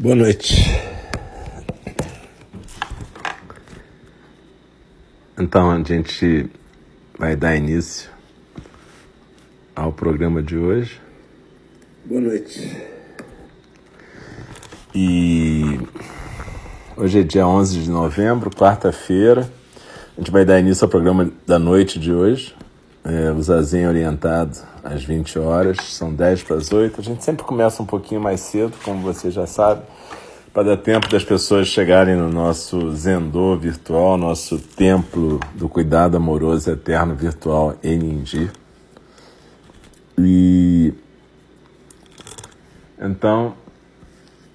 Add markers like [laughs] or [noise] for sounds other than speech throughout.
Boa noite. Então a gente vai dar início ao programa de hoje. Boa noite. E hoje é dia 11 de novembro, quarta-feira. A gente vai dar início ao programa da noite de hoje. É, o Zazen orientado às 20 horas, são 10 para as 8. A gente sempre começa um pouquinho mais cedo, como você já sabe, para dar tempo das pessoas chegarem no nosso Zendô virtual, nosso templo do cuidado amoroso eterno virtual Eninji. E então,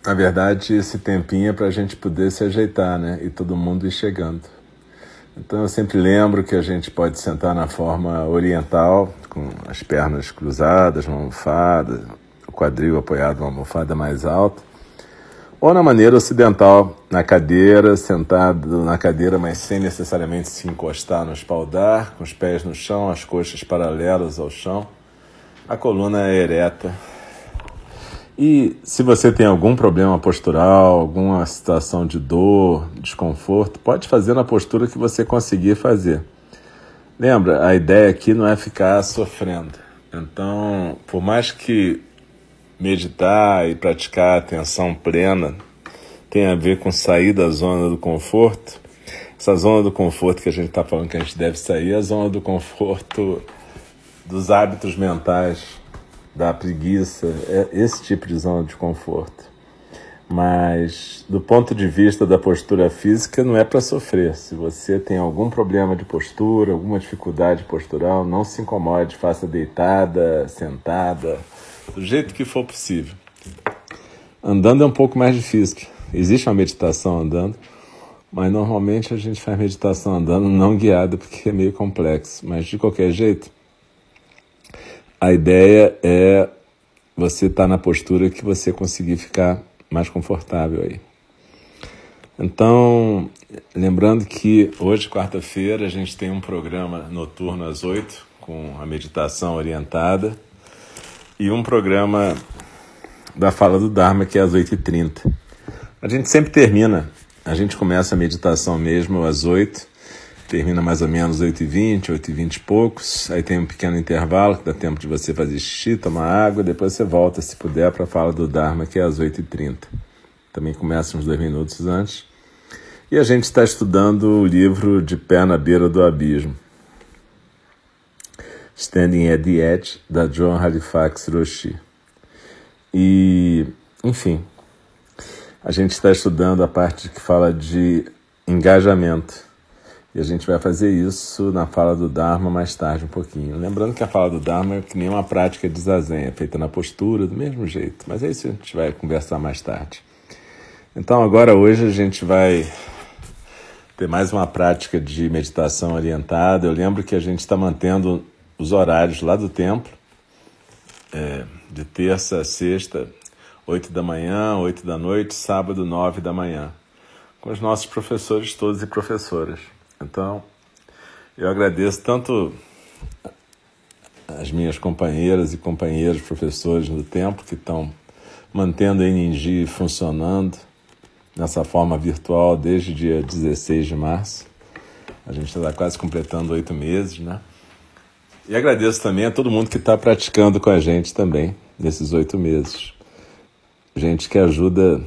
na verdade, esse tempinho é para a gente poder se ajeitar, né? E todo mundo ir chegando. Então eu sempre lembro que a gente pode sentar na forma oriental, com as pernas cruzadas, uma almofada, o quadril apoiado numa almofada mais alta, ou na maneira ocidental, na cadeira, sentado na cadeira, mas sem necessariamente se encostar no espaldar, com os pés no chão, as coxas paralelas ao chão, a coluna é ereta. E se você tem algum problema postural, alguma situação de dor, desconforto, pode fazer na postura que você conseguir fazer. Lembra, a ideia aqui não é ficar sofrendo. Então, por mais que meditar e praticar atenção plena tenha a ver com sair da zona do conforto, essa zona do conforto que a gente está falando que a gente deve sair é a zona do conforto dos hábitos mentais, da preguiça, é esse tipo de zona de conforto. Mas do ponto de vista da postura física, não é para sofrer. Se você tem algum problema de postura, alguma dificuldade postural, não se incomode, faça deitada, sentada, do jeito que for possível. Andando é um pouco mais difícil. Existe uma meditação andando, mas normalmente a gente faz meditação andando não guiada porque é meio complexo. Mas de qualquer jeito, a ideia é você estar tá na postura que você conseguir ficar mais confortável aí. Então, lembrando que hoje, quarta-feira, a gente tem um programa noturno às oito com a meditação orientada, e um programa da Fala do Dharma, que é às oito e trinta. A gente sempre termina, a gente começa a meditação mesmo às oito termina mais ou menos 8h20, 8h20 e poucos. Aí tem um pequeno intervalo que dá tempo de você fazer xixi, tomar água, depois você volta, se puder, para a fala do Dharma, que é às 8h30. Também começa uns dois minutos antes. E a gente está estudando o livro De Pé na Beira do Abismo. Standing at the Edge, da John Halifax Roshi. E, enfim, a gente está estudando a parte que fala de engajamento e a gente vai fazer isso na fala do Dharma mais tarde um pouquinho. Lembrando que a fala do Dharma é que nem uma prática de zazen, é feita na postura, do mesmo jeito. Mas é isso que a gente vai conversar mais tarde. Então agora hoje a gente vai ter mais uma prática de meditação orientada. Eu lembro que a gente está mantendo os horários lá do templo, é, de terça a sexta, oito da manhã, oito da noite, sábado, nove da manhã, com os nossos professores todos e professoras. Então, eu agradeço tanto as minhas companheiras e companheiros professores do tempo que estão mantendo a Eningi funcionando nessa forma virtual desde o dia 16 de março. A gente está quase completando oito meses, né? E agradeço também a todo mundo que está praticando com a gente também nesses oito meses. Gente que ajuda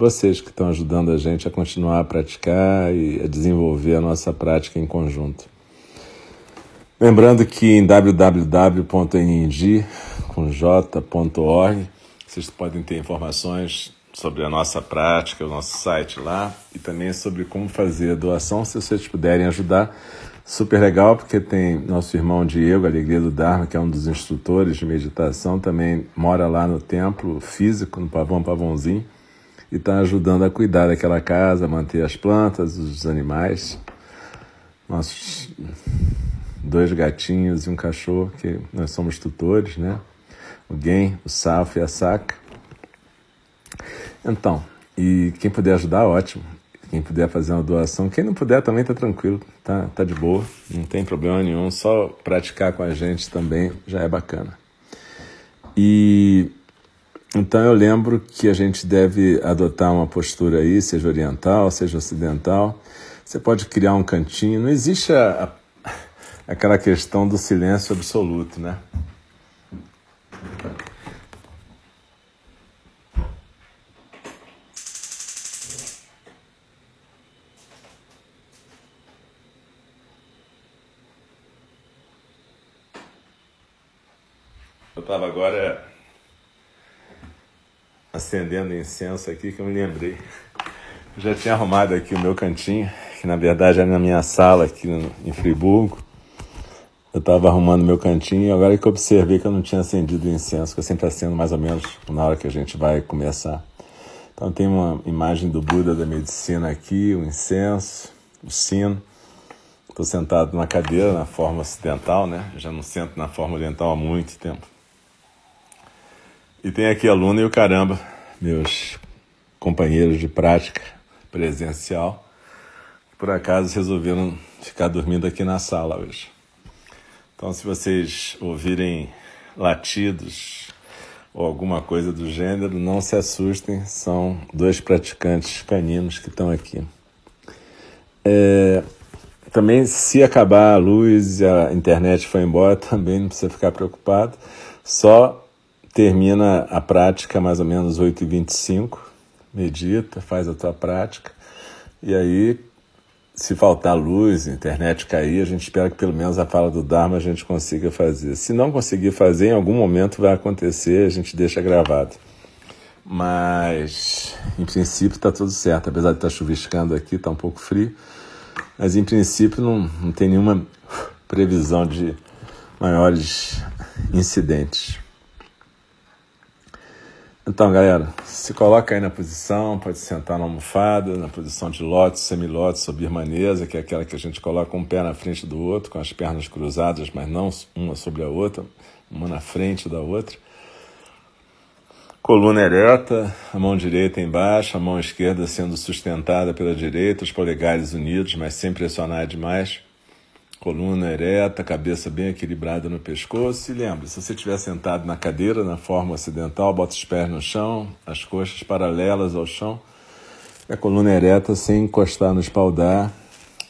vocês que estão ajudando a gente a continuar a praticar e a desenvolver a nossa prática em conjunto. Lembrando que em www.ning.org vocês podem ter informações sobre a nossa prática, o nosso site lá e também sobre como fazer a doação, se vocês puderem ajudar. Super legal, porque tem nosso irmão Diego, Alegria do Dharma, que é um dos instrutores de meditação, também mora lá no templo físico, no Pavão Pavãozinho e está ajudando a cuidar daquela casa, manter as plantas, os animais. Nossos dois gatinhos e um cachorro, que nós somos tutores, né? O Gen, o Safo e a Saca. Então, e quem puder ajudar, ótimo. Quem puder fazer uma doação, quem não puder também tá tranquilo, tá, tá de boa, não tem problema nenhum, só praticar com a gente também já é bacana. E Então eu lembro que a gente deve adotar uma postura aí, seja oriental, seja ocidental. Você pode criar um cantinho. Não existe a, a, [laughs] aquela questão do silêncio absoluto, né? Eu estava agora acendendo incenso aqui que eu me lembrei. Eu já tinha arrumado aqui o meu cantinho, que na verdade é na minha sala aqui em Friburgo. Eu estava arrumando meu cantinho e agora que eu observei que eu não tinha acendido o incenso, que eu sempre acendo mais ou menos na hora que a gente vai começar. Então tem uma imagem do Buda da medicina aqui, o incenso, o sino. Estou sentado numa cadeira na forma ocidental, né? Já não sento na forma oriental há muito tempo. E tem aqui a Luna e o Caramba, meus companheiros de prática presencial, por acaso resolveram ficar dormindo aqui na sala hoje. Então, se vocês ouvirem latidos ou alguma coisa do gênero, não se assustem, são dois praticantes caninos que estão aqui. É, também, se acabar a luz e a internet for embora, [laughs] também não precisa ficar preocupado. Só termina a prática mais ou menos 8h25, medita, faz a tua prática, e aí, se faltar luz, internet cair, a gente espera que pelo menos a fala do Dharma a gente consiga fazer. Se não conseguir fazer, em algum momento vai acontecer, a gente deixa gravado. Mas, em princípio, está tudo certo. Apesar de estar tá chuviscando aqui, está um pouco frio. Mas, em princípio, não, não tem nenhuma previsão de maiores incidentes. Então, galera, se coloca aí na posição, pode sentar na almofada, na posição de lótus, semilótus ou birmanesa, que é aquela que a gente coloca um pé na frente do outro, com as pernas cruzadas, mas não uma sobre a outra, uma na frente da outra. Coluna ereta, a mão direita embaixo, a mão esquerda sendo sustentada pela direita, os polegares unidos, mas sem pressionar demais coluna ereta, cabeça bem equilibrada no pescoço. E lembre, se você estiver sentado na cadeira, na forma ocidental, bota os pés no chão, as coxas paralelas ao chão, a coluna ereta sem encostar no espaldar.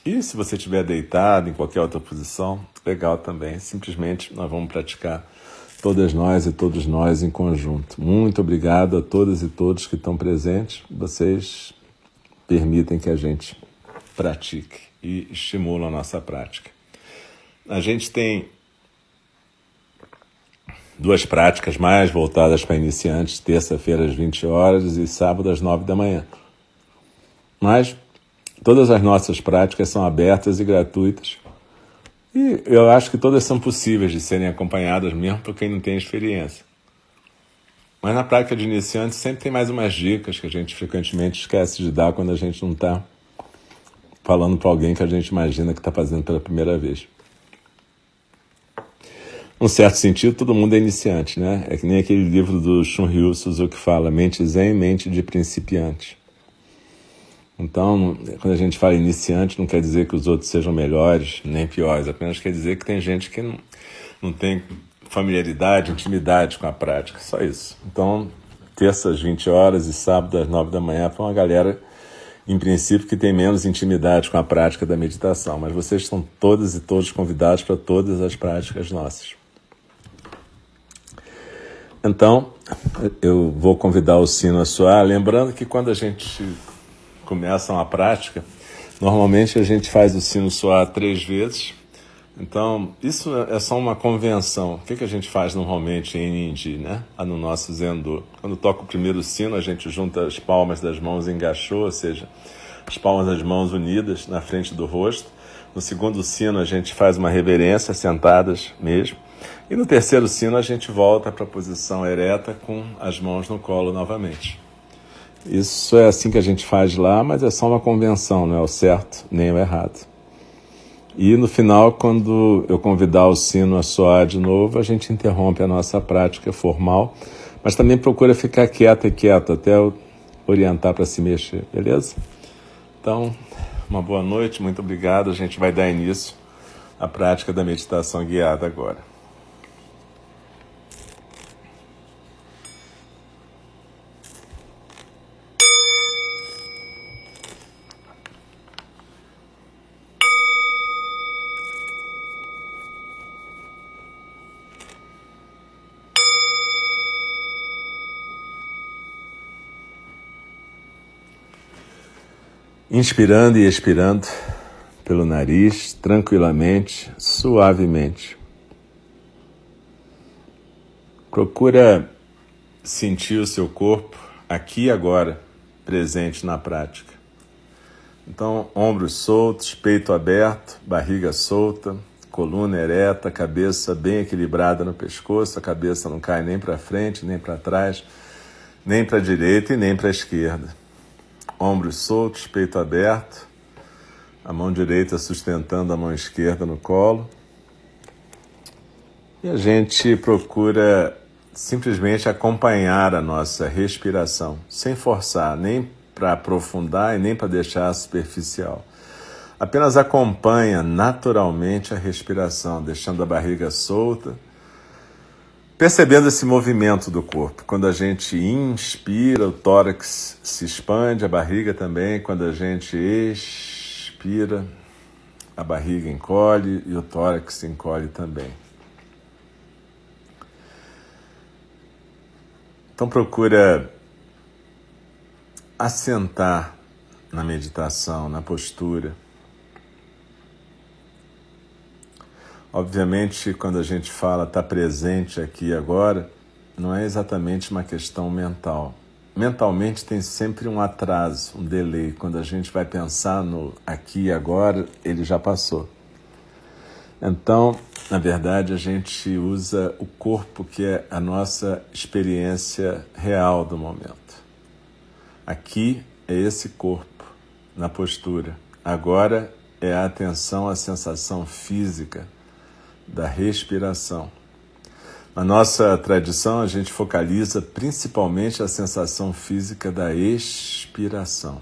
E se você estiver deitado em qualquer outra posição, legal também. Simplesmente nós vamos praticar todas nós e todos nós em conjunto. Muito obrigado a todas e todos que estão presentes. Vocês permitem que a gente pratique e estimulam a nossa prática. A gente tem duas práticas mais voltadas para iniciantes, terça-feira às 20 horas e sábado às 9 da manhã. Mas todas as nossas práticas são abertas e gratuitas. E eu acho que todas são possíveis de serem acompanhadas mesmo por quem não tem experiência. Mas na prática de iniciantes sempre tem mais umas dicas que a gente frequentemente esquece de dar quando a gente não está falando para alguém que a gente imagina que está fazendo pela primeira vez num certo sentido, todo mundo é iniciante, né? É que nem aquele livro do Shunryu Suzuki fala, mente zen, mente de principiante. Então, quando a gente fala iniciante, não quer dizer que os outros sejam melhores nem piores, apenas quer dizer que tem gente que não, não tem familiaridade, intimidade com a prática, só isso. Então, terça às 20 horas e sábado às 9 da manhã para uma galera, em princípio, que tem menos intimidade com a prática da meditação, mas vocês estão todas e todos convidados para todas as práticas nossas. Então, eu vou convidar o sino a soar, lembrando que quando a gente começa uma prática, normalmente a gente faz o sino soar três vezes. Então, isso é só uma convenção. O que, que a gente faz normalmente em Indi, né? Ah, no nosso Zendo? Quando toca o primeiro sino, a gente junta as palmas das mãos em gachô, ou seja, as palmas das mãos unidas na frente do rosto. No segundo sino, a gente faz uma reverência, sentadas mesmo. E no terceiro sino a gente volta para a posição ereta com as mãos no colo novamente. Isso é assim que a gente faz lá, mas é só uma convenção, não é o certo nem o errado. E no final, quando eu convidar o sino a soar de novo, a gente interrompe a nossa prática formal, mas também procura ficar quieta e quieto até orientar para se mexer, beleza? Então, uma boa noite, muito obrigado. A gente vai dar início à prática da meditação guiada agora. Inspirando e expirando pelo nariz, tranquilamente, suavemente. Procura sentir o seu corpo aqui e agora, presente na prática. Então, ombros soltos, peito aberto, barriga solta, coluna ereta, cabeça bem equilibrada no pescoço, a cabeça não cai nem para frente, nem para trás, nem para a direita e nem para a esquerda. Ombros soltos, peito aberto, a mão direita sustentando a mão esquerda no colo. E a gente procura simplesmente acompanhar a nossa respiração, sem forçar, nem para aprofundar e nem para deixar superficial. Apenas acompanha naturalmente a respiração, deixando a barriga solta, percebendo esse movimento do corpo. Quando a gente inspira, o tórax se expande, a barriga também. Quando a gente expira, a barriga encolhe e o tórax encolhe também. Então procura assentar na meditação, na postura. Obviamente, quando a gente fala estar tá presente aqui e agora, não é exatamente uma questão mental. Mentalmente tem sempre um atraso, um delay. Quando a gente vai pensar no aqui e agora, ele já passou. Então, na verdade, a gente usa o corpo, que é a nossa experiência real do momento. Aqui é esse corpo, na postura. Agora é a atenção à sensação física da respiração. Na nossa tradição, a gente focaliza principalmente a sensação física da expiração.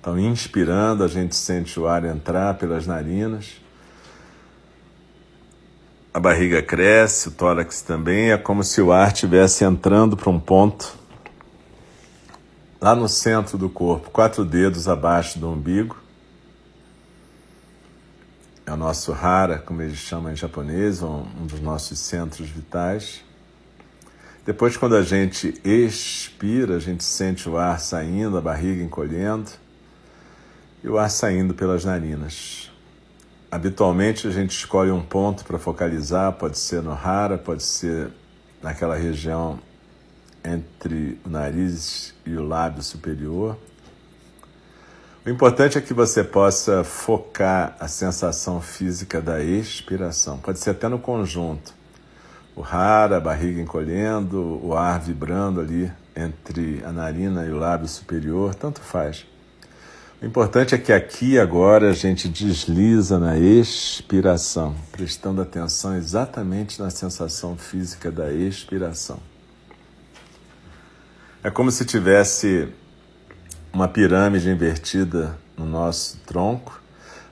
Então, inspirando, a gente sente o ar entrar pelas narinas. A barriga cresce, o tórax também. É como se o ar estivesse entrando para um ponto lá no centro do corpo, quatro dedos abaixo do umbigo. Nosso hara, como eles chamam em japonês, um dos nossos centros vitais. Depois, quando a gente expira, a gente sente o ar saindo, a barriga encolhendo e o ar saindo pelas narinas. Habitualmente a gente escolhe um ponto para focalizar, pode ser no hara, pode ser naquela região entre o nariz e o lábio superior. O importante é que você possa focar a sensação física da expiração. Pode ser até no conjunto. O hara, a barriga encolhendo, o ar vibrando ali entre a narina e o lábio superior, tanto faz. O importante é que aqui agora a gente desliza na expiração, prestando atenção exatamente na sensação física da expiração. É como se tivesse uma pirâmide invertida no nosso tronco,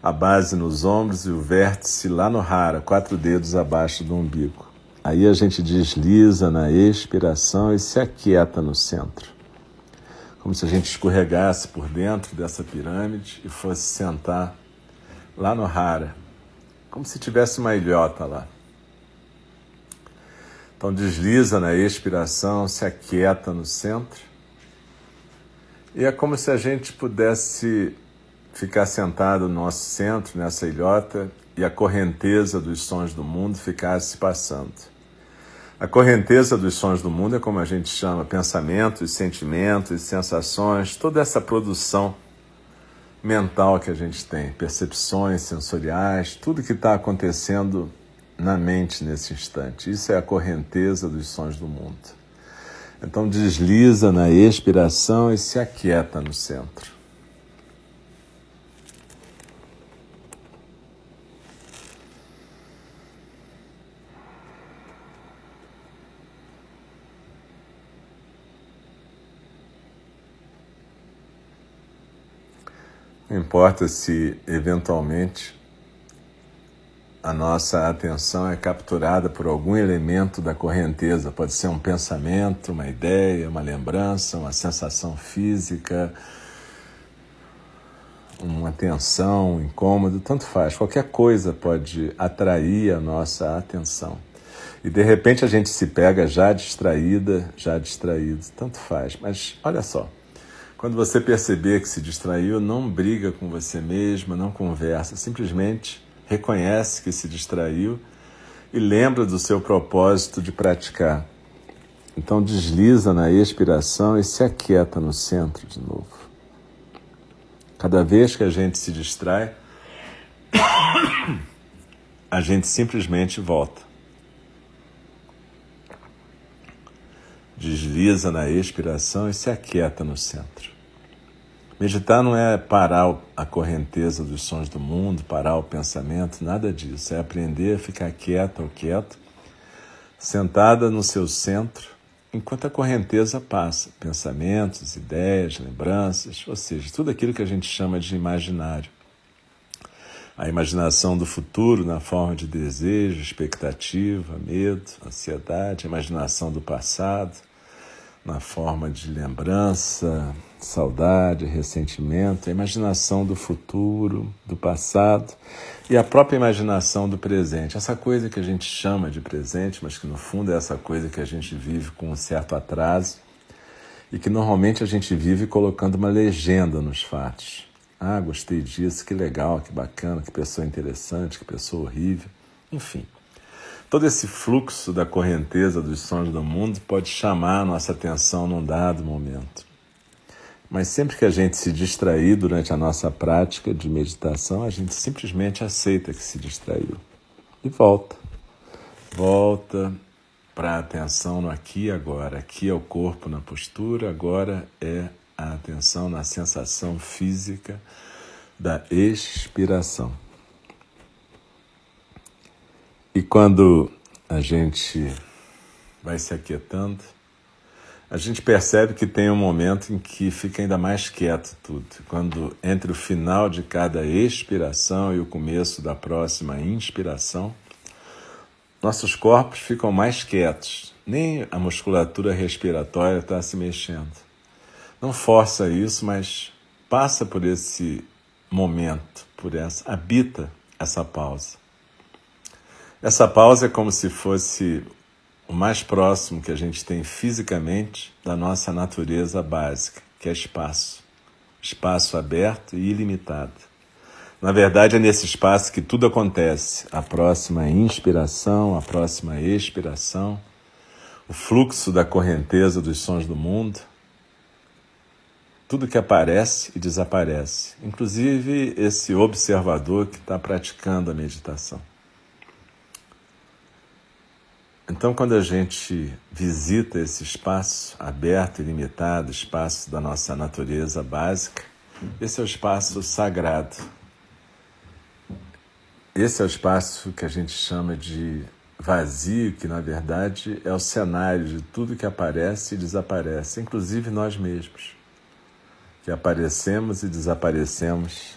a base nos ombros e o vértice lá no rara, quatro dedos abaixo do umbigo. Aí a gente desliza na expiração e se aquieta no centro como se a gente escorregasse por dentro dessa pirâmide e fosse sentar lá no Hara, como se tivesse uma ilhota lá. Então desliza na expiração, se aquieta no centro. E é como se a gente pudesse ficar sentado no nosso centro, nessa ilhota, e a correnteza dos sons do mundo ficasse passando. A correnteza dos sons do mundo é como a gente chama pensamentos, sentimentos, sensações, toda essa produção mental que a gente tem, percepções sensoriais, tudo que está acontecendo na mente nesse instante. Isso é a correnteza dos sons do mundo. Então desliza na expiração e se aquieta no centro. Não importa se eventualmente a nossa atenção é capturada por algum elemento da correnteza, pode ser um pensamento, uma ideia, uma lembrança, uma sensação física, uma tensão, um incômodo, tanto faz. Qualquer coisa pode atrair a nossa atenção. E de repente a gente se pega já distraída, já distraído, tanto faz. Mas olha só, Quando você perceber que se distraiu, não briga com você mesma, não conversa, simplesmente reconhece que se distraiu e lembra do seu propósito de praticar. Então desliza na expiração e se aquieta no centro de novo. Cada vez que a gente se distrai, [coughs] a gente simplesmente volta. Desliza na expiração e se aquieta no centro. Meditar não é parar a correnteza dos sons do mundo, parar o pensamento, nada disso. É aprender a ficar quieta ou quieto, sentada no seu centro, enquanto a correnteza passa. Pensamentos, ideias, lembranças, ou seja, tudo aquilo que a gente chama de imaginário. A imaginação do futuro na forma de desejo, expectativa, medo, ansiedade, a imaginação do passado na forma de lembrança, saudade, ressentimento, a imaginação do futuro, do passado e a própria imaginação do presente. Essa coisa que a gente chama de presente, mas que no fundo é essa coisa que a gente vive com um certo atraso e que normalmente a gente vive colocando uma legenda nos fatos. Ah, gostei disso, que legal, que bacana, que pessoa interessante, que pessoa horrível. Enfim, Todo esse fluxo da correnteza dos sons do mundo pode chamar a nossa atenção num dado momento. Mas sempre que a gente se distrair durante a nossa prática de meditação, a gente simplesmente aceita que se distraiu e volta. Volta para a atenção no aqui e agora. Aqui é o corpo na postura, agora é a atenção na sensação física da expiração. E quando a gente vai se aquietando, a gente percebe que tem um momento em que fica ainda mais quieto tudo. Quando entre o final de cada expiração e o começo da próxima inspiração, nossos corpos ficam mais quietos, nem a musculatura respiratória está se mexendo. Não força isso, mas passa por esse momento, por essa, habita essa pausa. Essa pausa é como se fosse o mais próximo que a gente tem fisicamente da nossa natureza básica, que é espaço. Espaço aberto e ilimitado. Na verdade, é nesse espaço que tudo acontece. A próxima inspiração, a próxima expiração, o fluxo da correnteza dos sons do mundo. Tudo que aparece e desaparece, inclusive esse observador que está praticando a meditação. Então, quando a gente visita esse espaço aberto e limitado, espaço da nossa natureza básica, esse é o espaço sagrado. Esse é o espaço que a gente chama de vazio, que na verdade é o cenário de tudo que aparece e desaparece, inclusive nós mesmos, que aparecemos e desaparecemos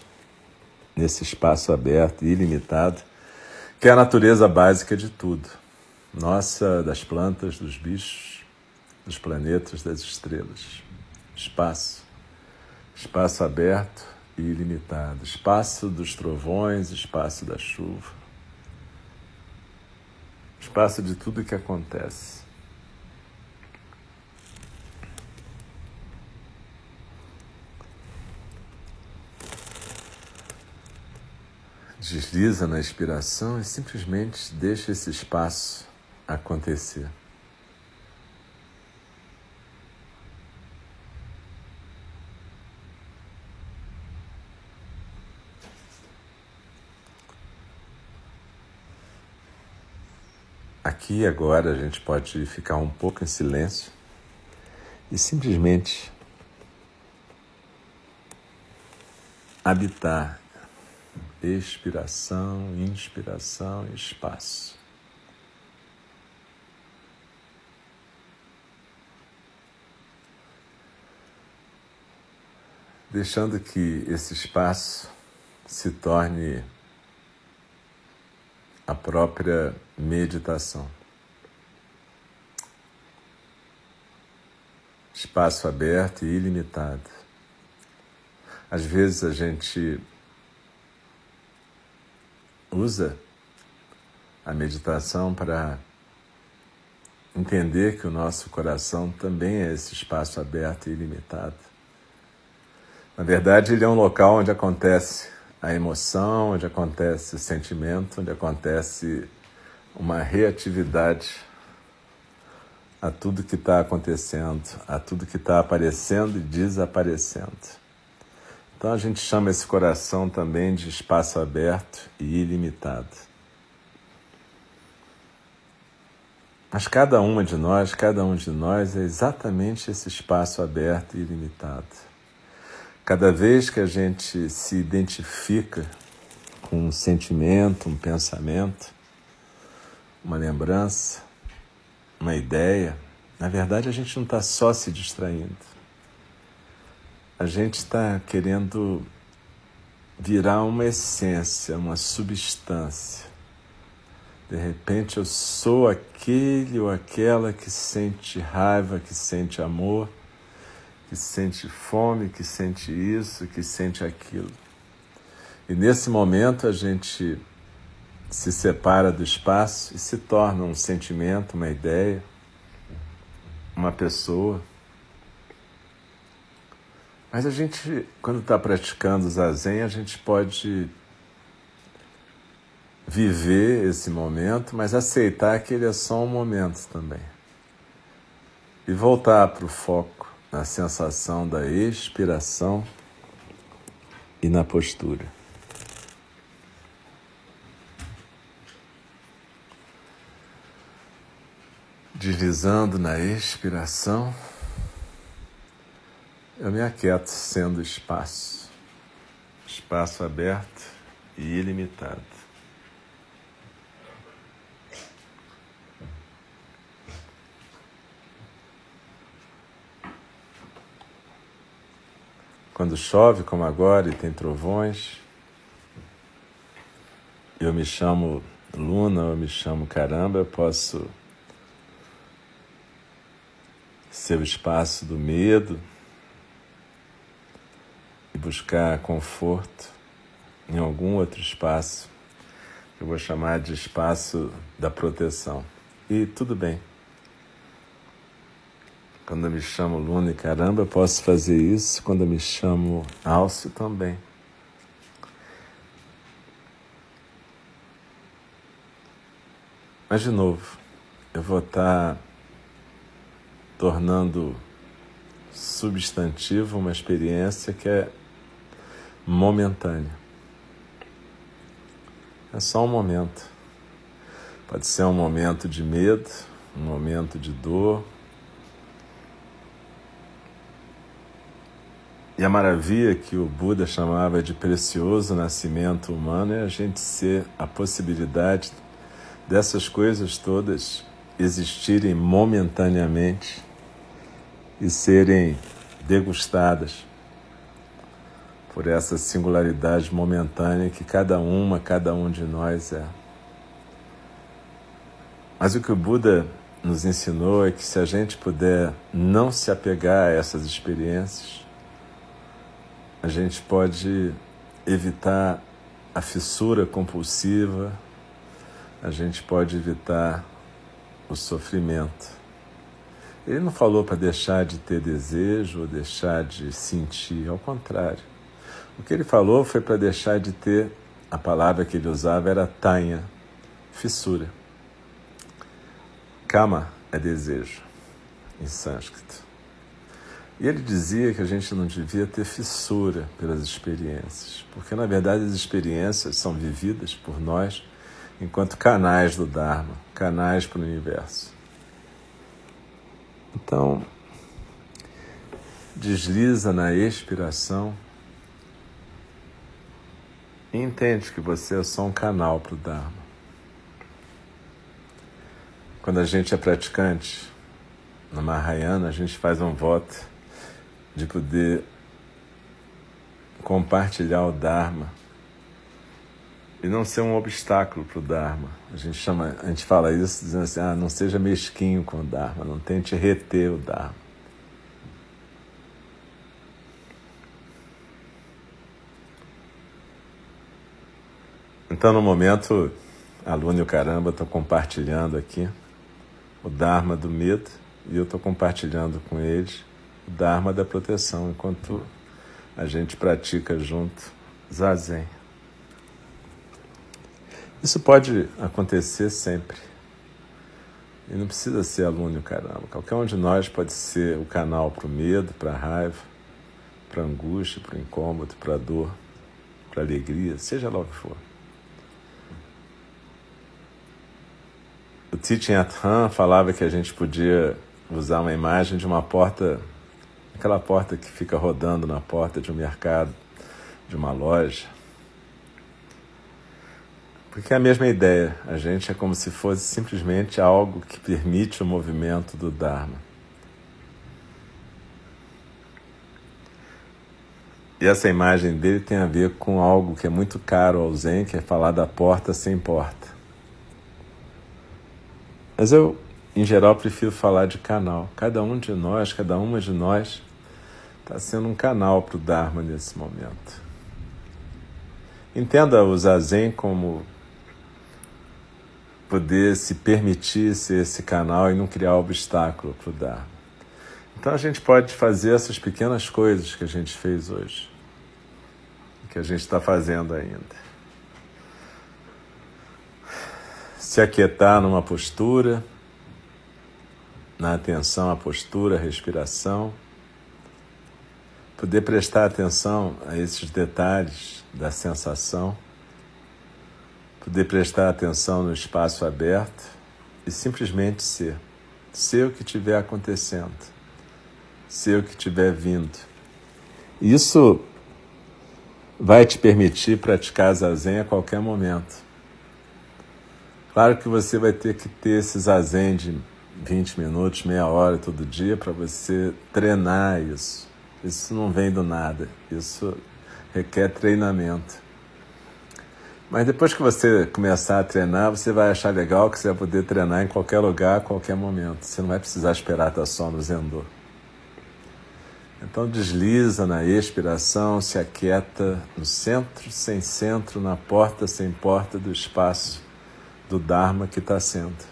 nesse espaço aberto e ilimitado, que é a natureza básica de tudo nossa, das plantas, dos bichos, dos planetas, das estrelas. Espaço. Espaço aberto e ilimitado. Espaço dos trovões, espaço da chuva. Espaço de tudo que acontece. Desliza na inspiração e simplesmente deixa esse espaço acontecer. Aqui agora a gente pode ficar um pouco em silêncio e simplesmente habitar expiração, inspiração, espaço. Deixando que esse espaço se torne a própria meditação. Espaço aberto e ilimitado. Às vezes a gente usa a meditação para entender que o nosso coração também é esse espaço aberto e ilimitado Na verdade, ele é um local onde acontece a emoção, onde acontece o sentimento, onde acontece uma reatividade a tudo que está acontecendo, a tudo que está aparecendo e desaparecendo. Então a gente chama esse coração também de espaço aberto e ilimitado. Mas cada uma de nós, cada um de nós é exatamente esse espaço aberto e ilimitado. Cada vez que a gente se identifica com um sentimento, um pensamento, uma lembrança, uma ideia, na verdade a gente não está só se distraindo. A gente está querendo virar uma essência, uma substância. De repente eu sou aquele ou aquela que sente raiva, que sente amor, que sente fome, que sente isso, que sente aquilo. E nesse momento a gente se separa do espaço e se torna um sentimento, uma ideia, uma pessoa. Mas a gente, quando está praticando zazen, a gente pode viver esse momento, mas aceitar que ele é só um momento também. E voltar para o foco na sensação da expiração e na postura. deslizando na expiração, eu me aquieto sendo espaço, espaço aberto e ilimitado. Quando chove, como agora, e tem trovões, eu me chamo Luna, eu me chamo Caramba, eu posso seu espaço do medo e buscar conforto em algum outro espaço eu vou chamar de espaço da proteção. E tudo bem. Quando eu me chamo Luna e caramba, eu posso fazer isso. Quando eu me chamo Alcio também. Mas de novo, eu vou estar tornando substantivo uma experiência que é momentânea. É só um momento. Pode ser um momento de medo, um momento de dor. E a maravilha que o Buda chamava de precioso nascimento humano é a gente ser a possibilidade dessas coisas todas existirem momentaneamente e serem degustadas por essa singularidade momentânea que cada uma, cada um de nós é. Mas o que o Buda nos ensinou é que se a gente puder não se apegar a essas experiências, a gente pode evitar a fissura compulsiva, a gente pode evitar o sofrimento. Ele não falou para deixar de ter desejo ou deixar de sentir, ao contrário. O que ele falou foi para deixar de ter, a palavra que ele usava era tanha, fissura. Kama é desejo, em sânscrito. E ele dizia que a gente não devia ter fissura pelas experiências, porque na verdade as experiências são vividas por nós enquanto canais do Dharma, canais para o universo. Então, desliza na expiração e entende que você é só um canal para o Dharma. Quando a gente é praticante, na Mahayana, a gente faz um voto de poder compartilhar o Dharma e não ser um obstáculo para o Dharma. A gente chama, a gente fala isso dizendo assim, ah, não seja mesquinho com o Dharma, não tente reter o Dharma. Então, no momento, a Luna e o Caramba estão compartilhando aqui o Dharma do medo e eu estou compartilhando com eles o Dharma da proteção, enquanto a gente pratica junto zazen. Isso pode acontecer sempre. E não precisa ser aluno, caramba. Qualquer um de nós pode ser o canal para o medo, para a raiva, para a angústia, para o incômodo, para a dor, para a alegria, seja lá o que for. O Thich Nhat falava que a gente podia usar uma imagem de uma porta, aquela porta que fica rodando na porta de um mercado, de uma loja. Porque é a mesma ideia. A gente é como se fosse simplesmente algo que permite o movimento do Dharma. E essa imagem dele tem a ver com algo que é muito caro ao Zen, que é falar da porta sem porta. Mas eu, em geral, prefiro falar de canal. Cada um de nós, cada uma de nós, está sendo um canal para o Dharma nesse momento. Entenda o Zazen como poder se permitir ser esse canal e não criar obstáculo para o Dharma. Então a gente pode fazer essas pequenas coisas que a gente fez hoje, que a gente está fazendo ainda. Se aquietar numa postura, na atenção à postura, à respiração, poder prestar atenção a esses detalhes da sensação poder prestar atenção no espaço aberto e simplesmente ser. Ser o que estiver acontecendo, ser o que estiver vindo. Isso vai te permitir praticar zazen a qualquer momento. Claro que você vai ter que ter esse zazen de 20 minutos, meia hora todo dia para você treinar isso. Isso não vem do nada, isso requer treinamento. Mas depois que você começar a treinar, você vai achar legal que você vai poder treinar em qualquer lugar, a qualquer momento. Você não vai precisar esperar estar só no Zendô. Então desliza na expiração, se aquieta no centro sem centro, na porta sem porta do espaço do Dharma que está sendo.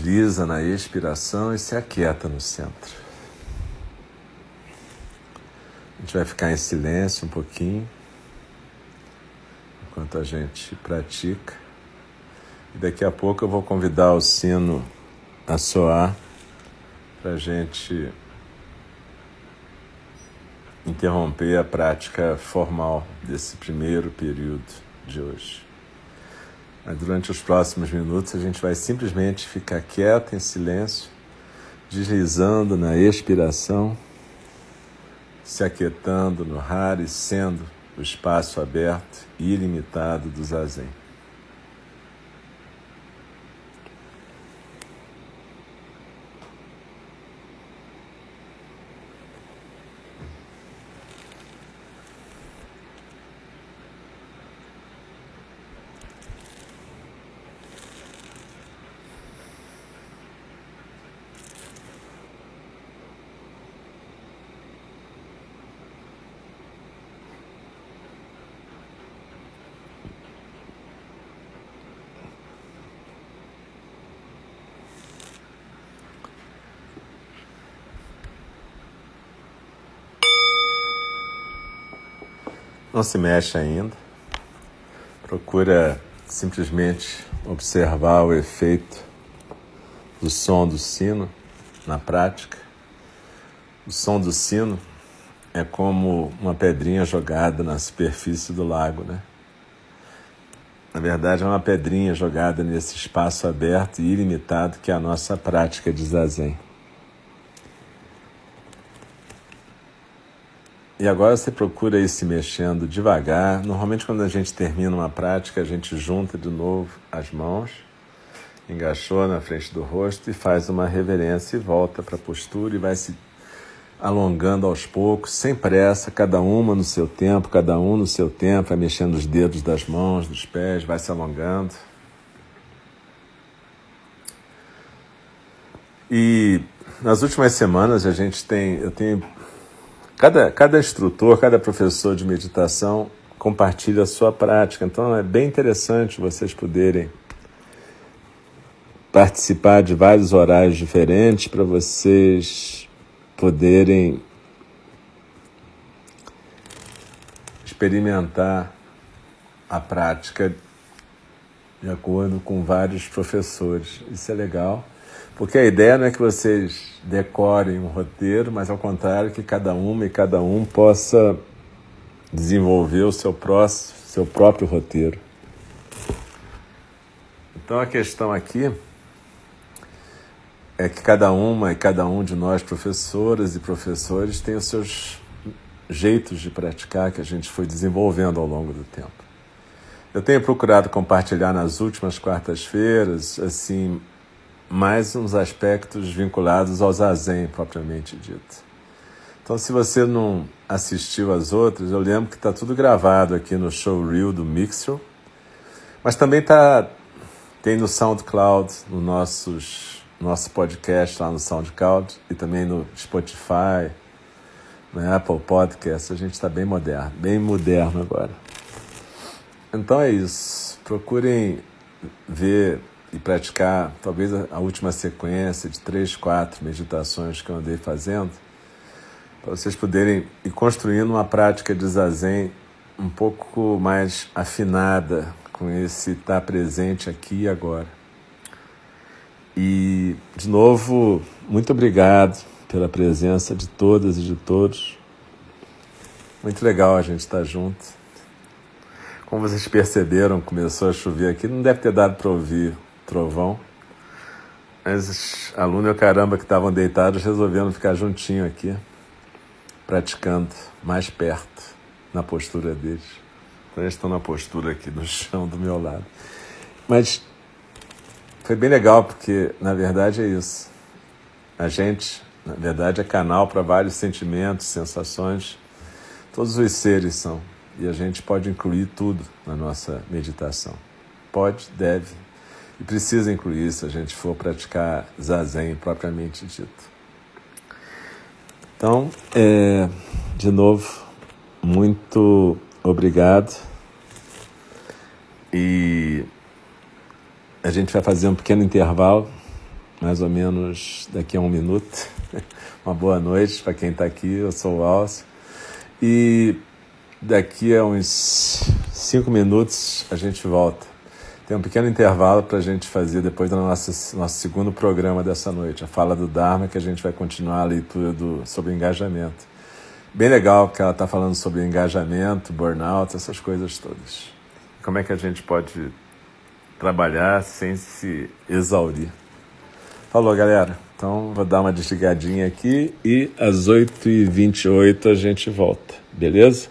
Desliza na expiração e se aquieta no centro. A gente vai ficar em silêncio um pouquinho enquanto a gente pratica. E daqui a pouco eu vou convidar o sino a soar para a gente interromper a prática formal desse primeiro período de hoje. Mas durante os próximos minutos a gente vai simplesmente ficar quieto, em silêncio, deslizando na expiração, se aquietando no raro e sendo o espaço aberto e ilimitado do zazen. Não se mexe ainda. Procura simplesmente observar o efeito do som do sino na prática. O som do sino é como uma pedrinha jogada na superfície do lago, né? Na verdade, é uma pedrinha jogada nesse espaço aberto e ilimitado que é a nossa prática de zazen. E agora você procura ir se mexendo devagar. Normalmente, quando a gente termina uma prática, a gente junta de novo as mãos, engaixou na frente do rosto e faz uma reverência e volta para a postura e vai se alongando aos poucos, sem pressa, cada uma no seu tempo, cada um no seu tempo, vai mexendo os dedos das mãos, dos pés, vai se alongando. E nas últimas semanas a gente tem, eu tenho Cada, cada instrutor, cada professor de meditação compartilha a sua prática. Então é bem interessante vocês poderem participar de vários horários diferentes para vocês poderem experimentar a prática de acordo com vários professores. Isso é legal, porque a ideia não é que vocês decorem um roteiro, mas ao contrário, que cada uma e cada um possa desenvolver o seu, próximo, seu próprio roteiro. Então a questão aqui é que cada uma e cada um de nós, professoras e professores, tem os seus jeitos de praticar que a gente foi desenvolvendo ao longo do tempo. Eu tenho procurado compartilhar nas últimas quartas-feiras, assim, mais uns aspectos vinculados ao zazen propriamente dito. Então, se você não assistiu às outras, eu lembro que está tudo gravado aqui no showreel do Mixer, mas também tá tem no SoundCloud, no nossos nosso podcast lá no SoundCloud e também no Spotify, no Apple Podcast. A gente está bem moderno, bem moderno agora. Então é isso. Procurem ver e praticar talvez a última sequência de três, quatro meditações que eu andei fazendo para vocês poderem ir construindo uma prática de zazen um pouco mais afinada com esse estar presente aqui e agora. E, de novo, muito obrigado pela presença de todas e de todos. Muito legal a gente estar junto. Como vocês perceberam, começou a chover aqui, não deve ter dado para ouvir trovão. Mas os alunos, caramba, que estavam deitados, resolveram ficar juntinho aqui praticando mais perto na postura deles. Então, eles estão na postura aqui no chão do meu lado. Mas foi bem legal porque, na verdade, é isso. A gente, na verdade, é canal para vários sentimentos, sensações. Todos os seres são. E a gente pode incluir tudo na nossa meditação. Pode, deve e precisa incluir se a gente for praticar zazen propriamente dito. Então, é, de novo, muito obrigado. E a gente vai fazer um pequeno intervalo, mais ou menos daqui a um minuto. [laughs] Uma boa noite para quem está aqui, eu sou o Alcio. E daqui a uns cinco minutos a gente volta. Tem um pequeno intervalo para a gente fazer depois do nosso, nosso segundo programa dessa noite, a fala do Dharma, que a gente vai continuar a leitura do, sobre engajamento. Bem legal que ela está falando sobre engajamento, burnout, essas coisas todas. Como é que a gente pode trabalhar sem se exaurir. Falou, galera. Então vou dar uma desligadinha aqui e às 8h28 a gente volta, beleza?